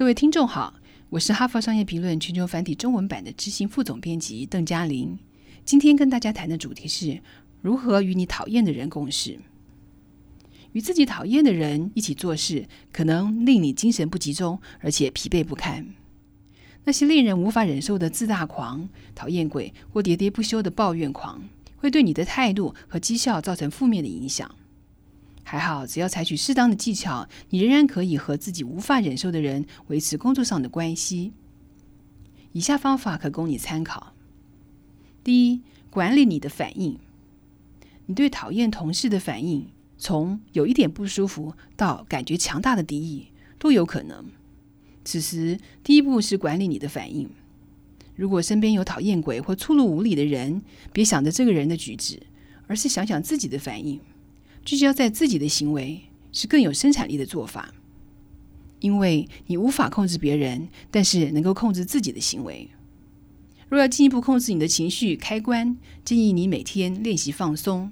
各位听众好，我是哈佛商业评论全球繁体中文版的执行副总编辑邓嘉玲。今天跟大家谈的主题是如何与你讨厌的人共事。与自己讨厌的人一起做事，可能令你精神不集中，而且疲惫不堪。那些令人无法忍受的自大狂、讨厌鬼或喋喋不休的抱怨狂，会对你的态度和绩效造成负面的影响。还好，只要采取适当的技巧，你仍然可以和自己无法忍受的人维持工作上的关系。以下方法可供你参考：第一，管理你的反应。你对讨厌同事的反应，从有一点不舒服到感觉强大的敌意，都有可能。此时，第一步是管理你的反应。如果身边有讨厌鬼或粗鲁无礼的人，别想着这个人的举止，而是想想自己的反应。聚焦在自己的行为是更有生产力的做法，因为你无法控制别人，但是能够控制自己的行为。若要进一步控制你的情绪开关，建议你每天练习放松，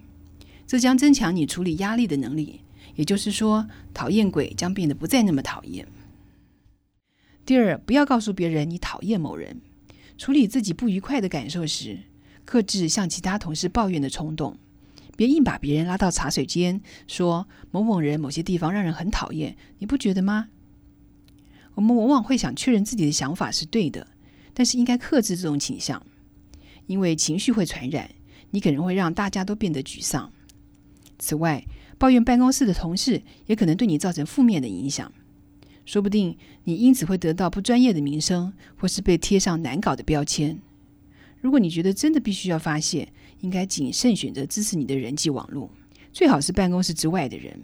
这将增强你处理压力的能力。也就是说，讨厌鬼将变得不再那么讨厌。第二，不要告诉别人你讨厌某人。处理自己不愉快的感受时，克制向其他同事抱怨的冲动。别硬把别人拉到茶水间，说某某人某些地方让人很讨厌，你不觉得吗？我们往往会想确认自己的想法是对的，但是应该克制这种倾向，因为情绪会传染，你可能会让大家都变得沮丧。此外，抱怨办公室的同事也可能对你造成负面的影响，说不定你因此会得到不专业的名声，或是被贴上难搞的标签。如果你觉得真的必须要发泄，应该谨慎选择支持你的人际网络，最好是办公室之外的人。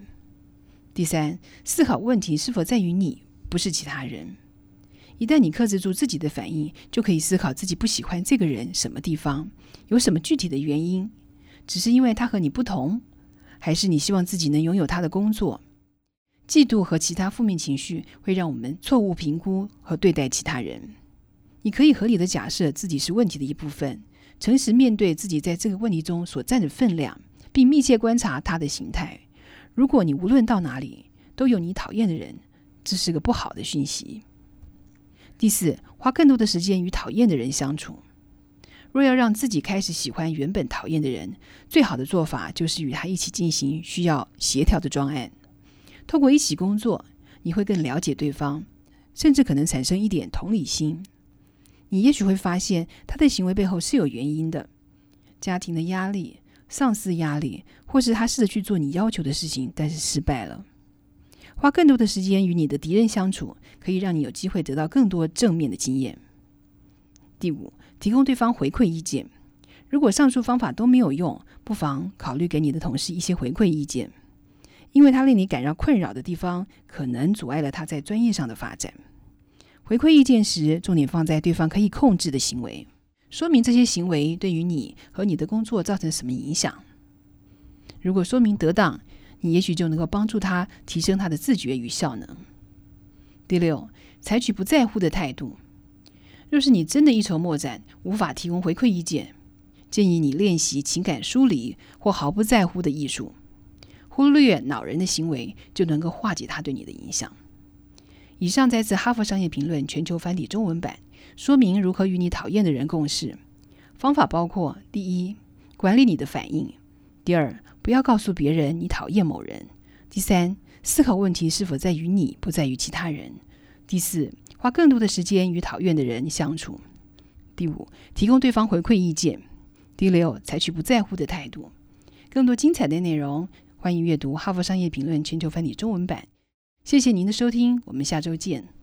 第三，思考问题是否在于你，不是其他人。一旦你克制住自己的反应，就可以思考自己不喜欢这个人什么地方，有什么具体的原因，只是因为他和你不同，还是你希望自己能拥有他的工作？嫉妒和其他负面情绪会让我们错误评估和对待其他人。你可以合理的假设自己是问题的一部分。诚实面对自己在这个问题中所占的分量，并密切观察他的形态。如果你无论到哪里都有你讨厌的人，这是个不好的讯息。第四，花更多的时间与讨厌的人相处。若要让自己开始喜欢原本讨厌的人，最好的做法就是与他一起进行需要协调的专案。透过一起工作，你会更了解对方，甚至可能产生一点同理心。你也许会发现，他的行为背后是有原因的：家庭的压力、上司压力，或是他试着去做你要求的事情，但是失败了。花更多的时间与你的敌人相处，可以让你有机会得到更多正面的经验。第五，提供对方回馈意见。如果上述方法都没有用，不妨考虑给你的同事一些回馈意见，因为他令你感到困扰的地方，可能阻碍了他在专业上的发展。回馈意见时，重点放在对方可以控制的行为，说明这些行为对于你和你的工作造成什么影响。如果说明得当，你也许就能够帮助他提升他的自觉与效能。第六，采取不在乎的态度。若是你真的一筹莫展，无法提供回馈意见，建议你练习情感疏离或毫不在乎的艺术，忽略恼人的行为，就能够化解他对你的影响。以上摘自《哈佛商业评论》全球繁体中文版，说明如何与你讨厌的人共事。方法包括：第一，管理你的反应；第二，不要告诉别人你讨厌某人；第三，思考问题是否在于你，不在于其他人；第四，花更多的时间与讨厌的人相处；第五，提供对方回馈意见；第六，采取不在乎的态度。更多精彩的内容，欢迎阅读《哈佛商业评论》全球繁体中文版。谢谢您的收听，我们下周见。